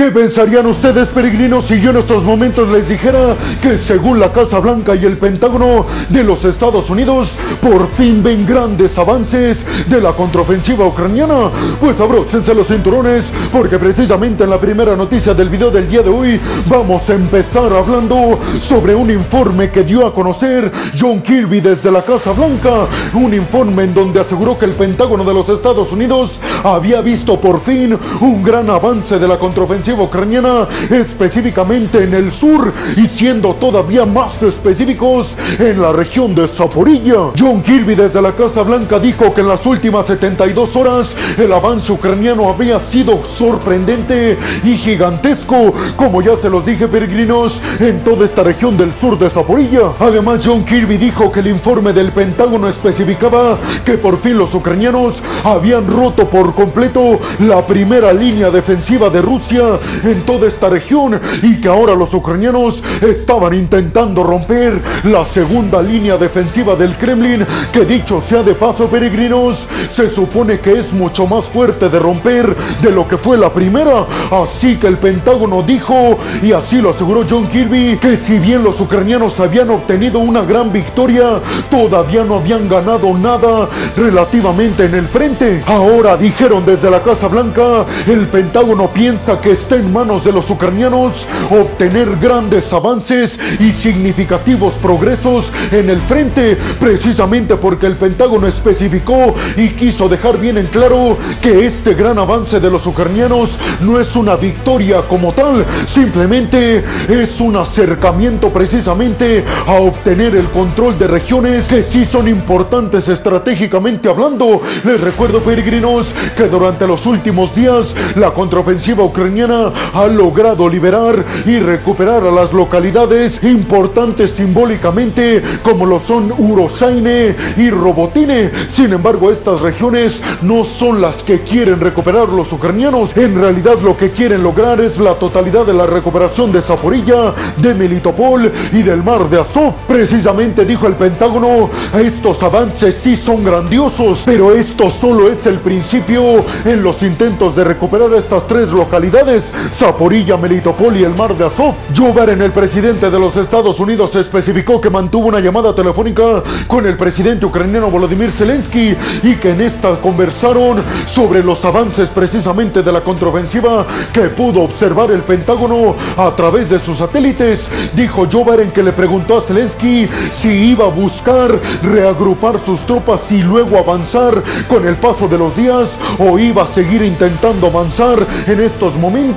¿Qué pensarían ustedes, peregrinos, si yo en estos momentos les dijera que según la Casa Blanca y el Pentágono de los Estados Unidos, por fin ven grandes avances de la contraofensiva ucraniana? Pues abróchense los cinturones, porque precisamente en la primera noticia del video del día de hoy vamos a empezar hablando sobre un informe que dio a conocer John Kirby desde la Casa Blanca, un informe en donde aseguró que el Pentágono de los Estados Unidos había visto por fin un gran avance de la contraofensiva ucraniana, específicamente en el sur y siendo todavía más específicos en la región de Zaporilla. John Kirby desde la Casa Blanca dijo que en las últimas 72 horas el avance ucraniano había sido sorprendente y gigantesco, como ya se los dije peregrinos, en toda esta región del sur de Zaporilla. Además, John Kirby dijo que el informe del Pentágono especificaba que por fin los ucranianos habían roto por completo la primera línea defensiva de Rusia en toda esta región y que ahora los ucranianos estaban intentando romper la segunda línea defensiva del Kremlin, que dicho sea de paso peregrinos, se supone que es mucho más fuerte de romper de lo que fue la primera. Así que el Pentágono dijo, y así lo aseguró John Kirby, que si bien los ucranianos habían obtenido una gran victoria, todavía no habían ganado nada relativamente en el frente. Ahora dijeron desde la Casa Blanca, el Pentágono piensa que está en manos de los ucranianos obtener grandes avances y significativos progresos en el frente, precisamente porque el Pentágono especificó y quiso dejar bien en claro que este gran avance de los ucranianos no es una victoria como tal, simplemente es un acercamiento precisamente a obtener el control de regiones que sí son importantes estratégicamente hablando. Les recuerdo, peregrinos, que durante los últimos días la contraofensiva ucraniana ha logrado liberar y recuperar a las localidades importantes simbólicamente como lo son Urosaine y Robotine. Sin embargo, estas regiones no son las que quieren recuperar los ucranianos. En realidad lo que quieren lograr es la totalidad de la recuperación de Zaporilla, de Melitopol y del mar de Azov. Precisamente dijo el Pentágono, estos avances sí son grandiosos, pero esto solo es el principio en los intentos de recuperar estas tres localidades, Zaporilla, Melitopol y el mar de Azov. Joe Biden, el presidente de los Estados Unidos, especificó que mantuvo una llamada telefónica con el presidente ucraniano Volodymyr Zelensky y que en esta conversaron sobre los avances precisamente de la contraofensiva que pudo observar el Pentágono a través de sus satélites. Dijo Joe Biden que le preguntó a Zelensky si iba a buscar reagrupar sus tropas y luego avanzar con el paso de los días o iba a seguir intentando avanzar en estos momentos.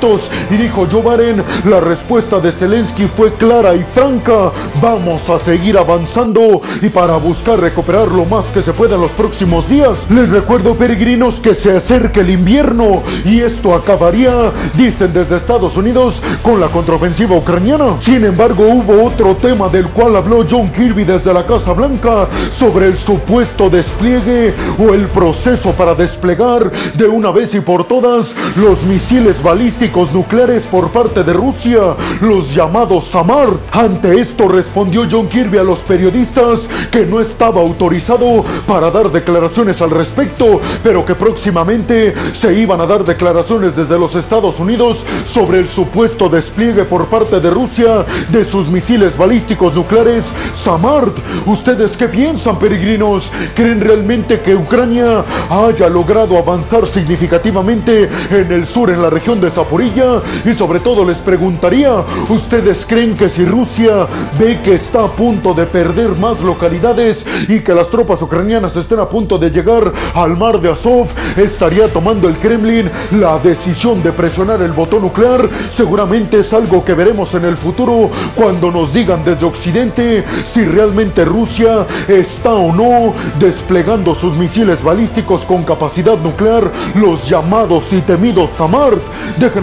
Y dijo Joe Biden, la respuesta de Zelensky fue clara y franca. Vamos a seguir avanzando y para buscar recuperar lo más que se pueda en los próximos días. Les recuerdo, peregrinos, que se acerca el invierno y esto acabaría, dicen desde Estados Unidos, con la contraofensiva ucraniana. Sin embargo, hubo otro tema del cual habló John Kirby desde la Casa Blanca sobre el supuesto despliegue o el proceso para desplegar de una vez y por todas los misiles balísticos nucleares por parte de Rusia, los llamados SAMART. Ante esto respondió John Kirby a los periodistas que no estaba autorizado para dar declaraciones al respecto, pero que próximamente se iban a dar declaraciones desde los Estados Unidos sobre el supuesto despliegue por parte de Rusia de sus misiles balísticos nucleares SAMART. ¿Ustedes qué piensan, peregrinos? ¿Creen realmente que Ucrania haya logrado avanzar significativamente en el sur, en la región de Zaporilla? Y sobre todo les preguntaría, ¿ustedes creen que si Rusia ve que está a punto de perder más localidades y que las tropas ucranianas estén a punto de llegar al mar de Azov, estaría tomando el Kremlin la decisión de presionar el botón nuclear? Seguramente es algo que veremos en el futuro cuando nos digan desde Occidente si realmente Rusia está o no desplegando sus misiles balísticos con capacidad nuclear, los llamados y temidos SAMART.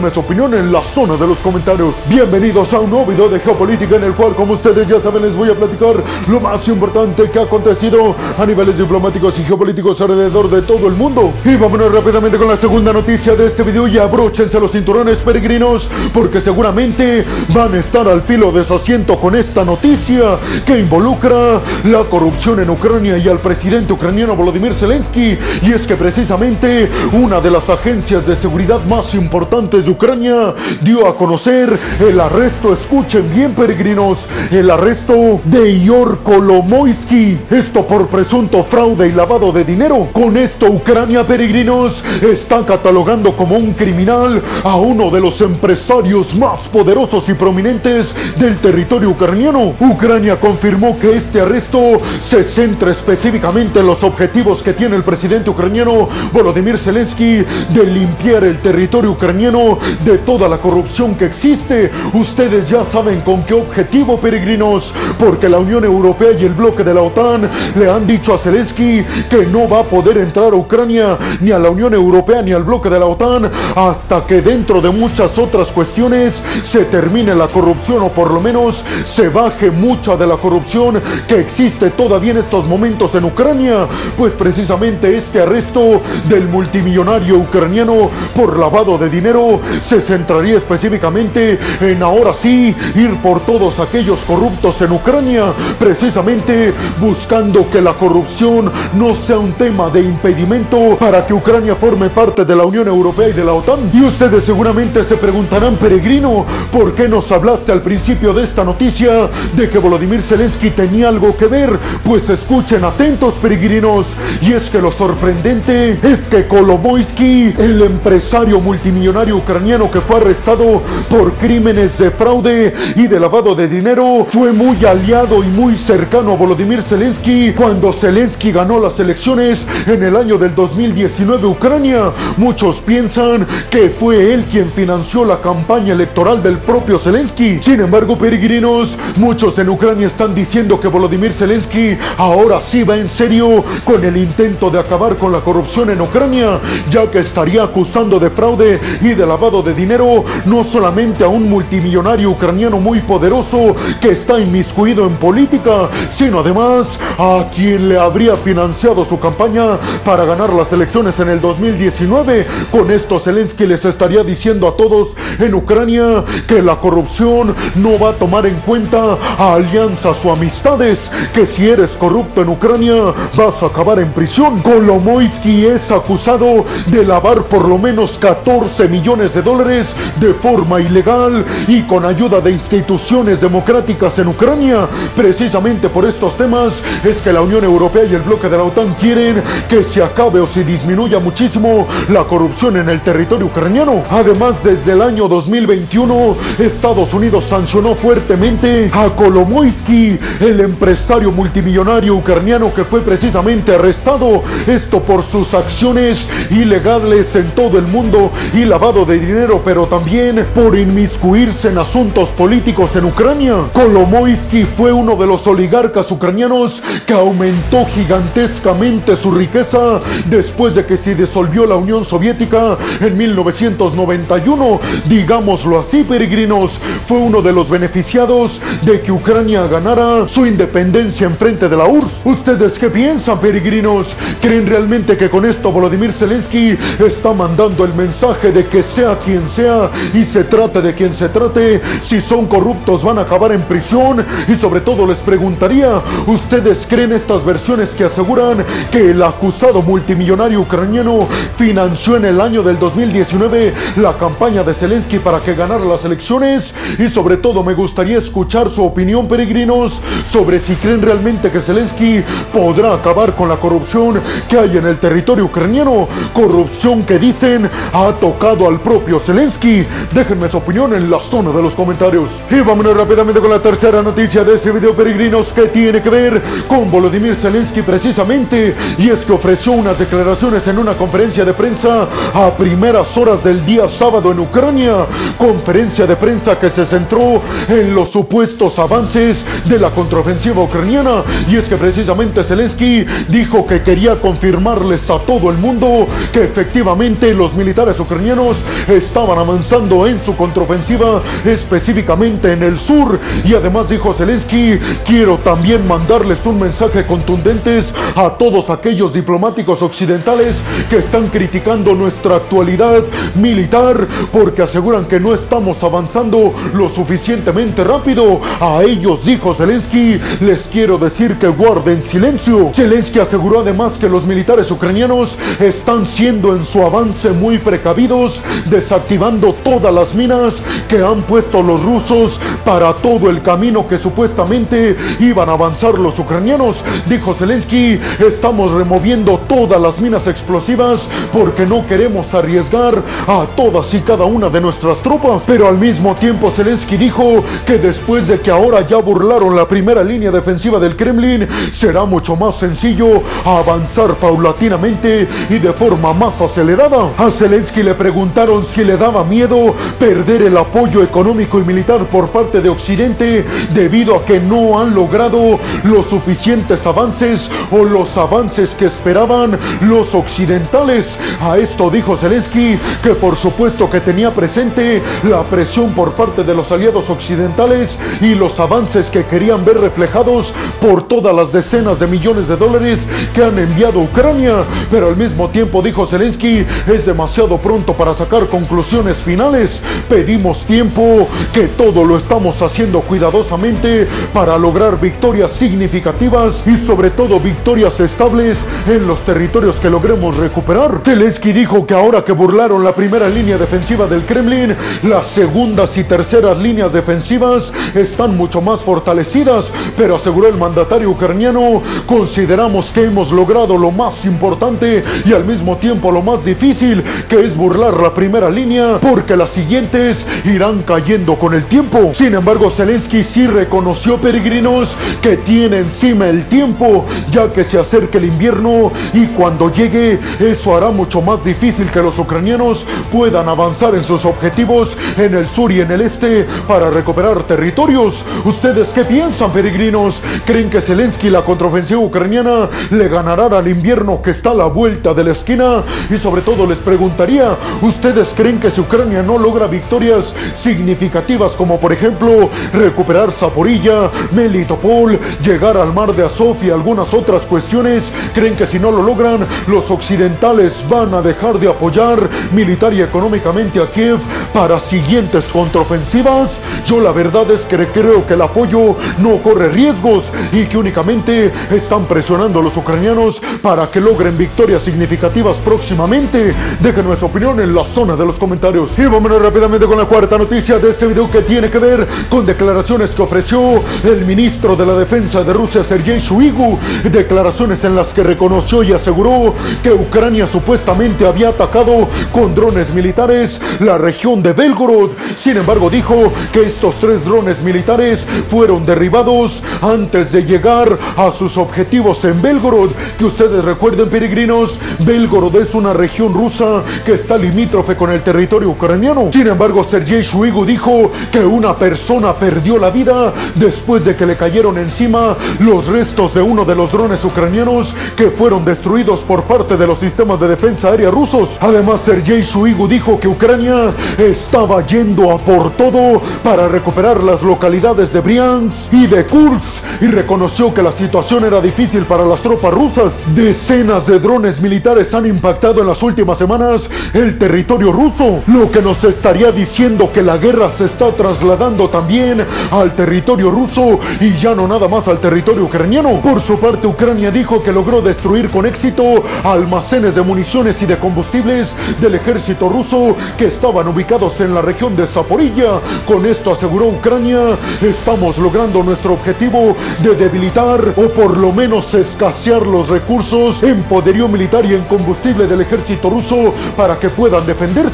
Déjenme su opinión en la zona de los comentarios. Bienvenidos a un nuevo video de geopolítica en el cual, como ustedes ya saben, les voy a platicar lo más importante que ha acontecido a niveles diplomáticos y geopolíticos alrededor de todo el mundo. Y vámonos rápidamente con la segunda noticia de este video y abróchense los cinturones peregrinos porque seguramente van a estar al filo de su asiento con esta noticia que involucra la corrupción en Ucrania y al presidente ucraniano Volodymyr Zelensky. Y es que precisamente una de las agencias de seguridad más importantes de Ucrania dio a conocer el arresto, escuchen bien peregrinos, el arresto de Ior Kolomoisky, esto por presunto fraude y lavado de dinero. Con esto Ucrania peregrinos está catalogando como un criminal a uno de los empresarios más poderosos y prominentes del territorio ucraniano. Ucrania confirmó que este arresto se centra específicamente en los objetivos que tiene el presidente ucraniano Volodymyr Zelensky de limpiar el territorio ucraniano de toda la corrupción que existe. Ustedes ya saben con qué objetivo, peregrinos, porque la Unión Europea y el bloque de la OTAN le han dicho a Zelensky que no va a poder entrar a Ucrania ni a la Unión Europea ni al bloque de la OTAN hasta que dentro de muchas otras cuestiones se termine la corrupción o por lo menos se baje mucha de la corrupción que existe todavía en estos momentos en Ucrania, pues precisamente este arresto del multimillonario ucraniano por lavado de dinero se centraría específicamente en ahora sí ir por todos aquellos corruptos en Ucrania, precisamente buscando que la corrupción no sea un tema de impedimento para que Ucrania forme parte de la Unión Europea y de la OTAN. Y ustedes seguramente se preguntarán, peregrino, ¿por qué nos hablaste al principio de esta noticia de que Volodymyr Zelensky tenía algo que ver? Pues escuchen atentos, peregrinos. Y es que lo sorprendente es que Kolomoisky, el empresario multimillonario ucraniano que fue arrestado por crímenes de fraude y de lavado de dinero, fue muy aliado y muy cercano a Volodymyr Zelensky cuando Zelensky ganó las elecciones en el año del 2019 Ucrania. Muchos piensan que fue él quien financió la campaña electoral del propio Zelensky. Sin embargo, peregrinos, muchos en Ucrania están diciendo que Volodymyr Zelensky ahora sí va en serio con el intento de acabar con la corrupción en Ucrania, ya que estaría acusando de fraude y de lavado de dinero no solamente a un multimillonario ucraniano muy poderoso que está inmiscuido en política, sino además a quien le habría financiado su campaña para ganar las elecciones en el 2019. Con esto Zelensky les estaría diciendo a todos en Ucrania que la corrupción no va a tomar en cuenta a alianzas o amistades, que si eres corrupto en Ucrania vas a acabar en prisión. Kolomoisky es acusado de lavar por lo menos 14 millones de dólares de forma ilegal y con ayuda de instituciones democráticas en Ucrania. Precisamente por estos temas es que la Unión Europea y el bloque de la OTAN quieren que se acabe o se disminuya muchísimo la corrupción en el territorio ucraniano. Además, desde el año 2021, Estados Unidos sancionó fuertemente a Kolomoisky, el empresario multimillonario ucraniano que fue precisamente arrestado, esto por sus acciones ilegales en todo el mundo y lavado de dinero, pero también por inmiscuirse en asuntos políticos en Ucrania. Kolomoisky fue uno de los oligarcas ucranianos que aumentó gigantescamente su riqueza después de que se disolvió la Unión Soviética en 1991. Digámoslo así, peregrinos, fue uno de los beneficiados de que Ucrania ganara su independencia en frente de la URSS. ¿Ustedes qué piensan, peregrinos? ¿Creen realmente que con esto Volodymyr Zelensky está mandando el mensaje de que sea quien sea y se trate de quien se trate, si son corruptos van a acabar en prisión? Y sobre todo les preguntaría, ¿ustedes creen estas versiones que aseguran que el acusado multimillonario ucraniano financió en el año del 2019 la campaña de Zelensky para que ganara las elecciones? Y sobre todo me gustaría escuchar su opinión, peregrinos, sobre si creen realmente que Zelensky podrá acabar con la corrupción que hay en el territorio ucraniano. Corrupción que dicen ha tocado al propio Zelensky. Déjenme su opinión en la zona de los comentarios. Y vámonos rápidamente con la tercera noticia de este video, peregrinos, que tiene que ver con Volodymyr Zelensky precisamente. Y es que ofreció unas declaraciones en una conferencia de prensa a primeras horas del día sábado en Ucrania. Conferencia de prensa que se centró en los supuestos avances de la contraofensiva ucraniana. Y es que precisamente Zelensky dijo que quería confirmarles a todo el mundo que efectivamente los militares ucranianos estaban avanzando en su contraofensiva, específicamente en el sur. Y además dijo Zelensky, quiero también mandarles un mensaje contundente a todos aquellos diplomáticos occidentales que están criticando nuestra actualidad militar porque aseguran que no estamos avanzando lo suficientemente rápido. A ellos, dijo Zelensky, les quiero decir que guarden silencio. Zelensky aseguró además que los militares ucranianos están siendo en su avance muy precavidos desactivando todas las minas que han puesto los rusos para todo el camino que supuestamente iban a avanzar los ucranianos. Dijo Zelensky, estamos removiendo todas las minas explosivas porque no queremos arriesgar a todas y cada una de nuestras tropas. Pero al mismo tiempo Zelensky dijo que después de que ahora ya burlaron la primera línea defensiva del Kremlin, será mucho más sencillo avanzar paulatinamente y de forma más acelerada. A Zelensky le preguntaron si le daba miedo perder el apoyo económico y militar por parte de Occidente debido a que no han logrado los suficientes avances o los avances que esperaban los occidentales. A esto dijo Zelensky que por supuesto que tenía presente la presión por parte de los aliados occidentales y los avances que querían ver reflejados por todas las decenas de millones de dólares que han enviado a Ucrania. Pero al mismo tiempo dijo Zelensky, es demasiado pronto para sacar conclusiones finales. Pedimos tiempo, que todo lo estamos haciendo cuidadosamente para lograr victorias significativas y sobre todo victorias estables en los territorios que logremos recuperar. Zelensky dijo que ahora que burlaron la primera línea defensiva del Kremlin, las segundas y terceras líneas defensivas están mucho más fortalecidas, pero aseguró el mandatario ucraniano, consideramos que hemos logrado lo más importante y al mismo tiempo lo más difícil, que es burlar la primera línea, porque las siguientes irán cayendo con el tiempo. Sin embargo, Zelensky sí reconoció, peregrinos, que tiene encima el tiempo, ya que se acerca el invierno y cuando llegue, eso hará mucho más difícil que los ucranianos puedan avanzar en sus objetivos en el sur y en el este para recuperar territorios. ¿Ustedes qué piensan, peregrinos? ¿Creen que Zelensky la contraofensiva ucraniana le ganarán al invierno que está a la vuelta de la esquina? Y sobre todo les preguntaría, ¿ustedes creen que si Ucrania no logra victorias significativas como por ejemplo recuperar Zaporilla, Melitopol, llegar al mar de Azov y algunas otras cuestiones, creen que si no lo logran, los occidentales van a dejar de apoyar militar y económicamente a Kiev para siguientes contraofensivas? Yo la verdad es que creo que el apoyo no corre riesgos y que únicamente están presionando a los ucranianos para que logren victorias significativas próximamente. Déjenme su opinión en la zona de los comentarios. Y vámonos rápidamente con la cuarta noticia de este video que tiene que ver con declaraciones que ofreció el ministro de la Defensa de Rusia, Sergei Shoigu. Declaraciones en las que reconoció y aseguró que Ucrania supuestamente había atacado con drones militares la región de Belgorod. Sin embargo, dijo que estos tres drones militares fueron derribados antes de llegar a sus objetivos en Belgorod. Que ustedes recuerden, peregrinos, Belgorod es una región rusa que está limítrofe con el territorio ucraniano. Sin embargo, Sergei Shoigu dijo que una persona perdió la vida después de que le cayeron encima los restos de uno de los drones ucranianos que fueron destruidos por parte de los sistemas de defensa aérea rusos. Además, Sergei Shoigu dijo que Ucrania estaba yendo a por todo para recuperar las localidades de Briansk y de Kursk y reconoció que la situación era difícil para las tropas rusas. Decenas de drones militares han impactado en las últimas semanas el territorio ruso, lo que nos estaría diciendo que la guerra se está trasladando también al territorio ruso y ya no nada más al territorio ucraniano. Por su parte, Ucrania dijo que logró destruir con éxito almacenes de municiones y de combustibles del ejército ruso que estaban ubicados en la región de Zaporilla. Con esto aseguró Ucrania, estamos logrando nuestro objetivo de debilitar o por lo menos escasear los recursos en poderío militar y en combustible del ejército ruso para que puedan defenderse.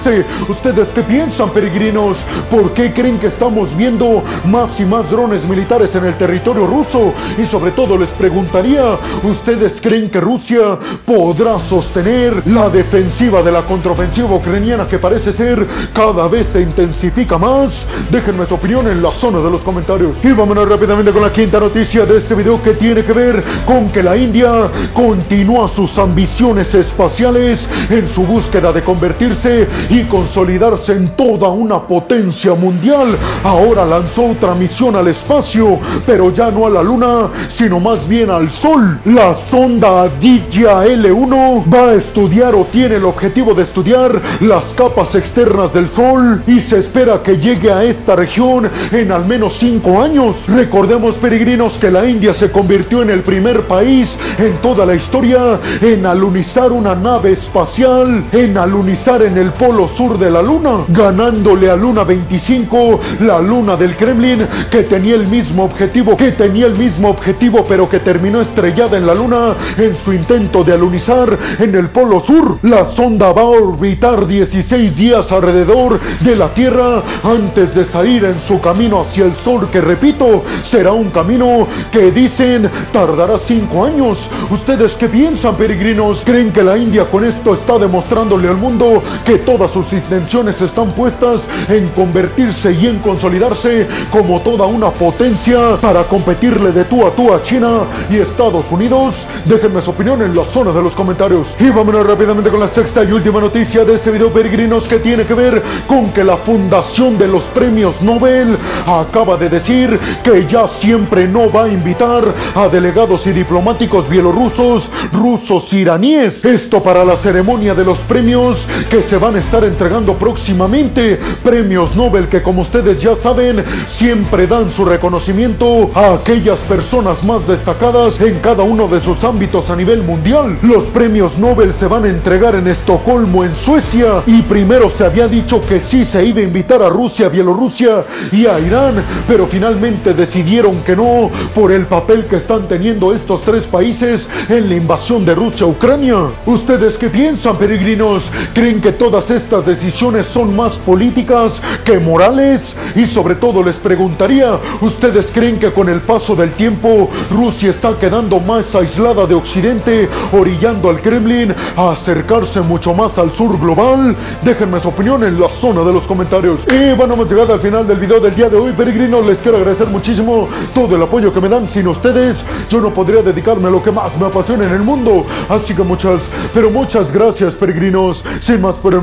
¿Ustedes qué piensan, peregrinos? ¿Por qué creen que estamos viendo más y más drones militares en el territorio ruso? Y sobre todo les preguntaría, ¿ustedes creen que Rusia podrá sostener la defensiva de la contraofensiva ucraniana que parece ser cada vez se intensifica más? Déjenme su opinión en la zona de los comentarios. Y vámonos rápidamente con la quinta noticia de este video que tiene que ver con que la India continúa sus ambiciones espaciales en su búsqueda de convertirse y consolidarse en toda una potencia mundial. Ahora lanzó otra misión al espacio, pero ya no a la luna, sino más bien al sol. La sonda Aditya L1 va a estudiar o tiene el objetivo de estudiar las capas externas del sol y se espera que llegue a esta región en al menos 5 años. Recordemos peregrinos que la India se convirtió en el primer país en toda la historia en alunizar una nave espacial, en alunizar en el polo polo sur de la luna, ganándole a Luna 25, la luna del Kremlin, que tenía el mismo objetivo, que tenía el mismo objetivo, pero que terminó estrellada en la luna en su intento de alunizar en el polo sur. La sonda va a orbitar 16 días alrededor de la Tierra antes de salir en su camino hacia el sol, que repito, será un camino que dicen tardará 5 años. ¿Ustedes qué piensan, peregrinos? ¿Creen que la India con esto está demostrándole al mundo que todas sus intenciones están puestas en convertirse y en consolidarse como toda una potencia para competirle de tú a tú a China y Estados Unidos? Déjenme su opinión en la zona de los comentarios. Y vámonos rápidamente con la sexta y última noticia de este video, peregrinos, que tiene que ver con que la Fundación de los Premios Nobel acaba de decir que ya siempre no va a invitar a delegados y diplomáticos bielorrusos, rusos, iraníes. Esto para la ceremonia de los premios que se van a estar entregando próximamente. Premios Nobel que como ustedes ya saben, siempre dan su reconocimiento a aquellas personas más destacadas en cada uno de sus ámbitos a nivel mundial. Los premios Nobel se van a entregar en Estocolmo, en Suecia, y primero se había dicho que sí se iba a invitar a Rusia, Bielorrusia y a Irán, pero finalmente decidieron que no por el papel que están teniendo estos tres países en la invasión de Rusia a Ucrania. ¿Ustedes qué piensan, peregrinos? ¿Creen que todas estas decisiones son más políticas que morales? Y sobre todo les preguntaría, ¿ustedes creen que con el paso del tiempo Rusia está quedando más aislada de Occidente, orillando al Kremlin a acercarse mucho más al sur global? Déjenme su opinión en la zona de los comentarios. Y bueno, hemos llegado al final del video del día de hoy, peregrinos. Les quiero agradecer muchísimo todo el apoyo que me dan. Sin ustedes, yo no podría dedicarme a lo que más me apasiona en el mundo. Así que muchas, pero muchas gracias, peregrinos. Sin más por el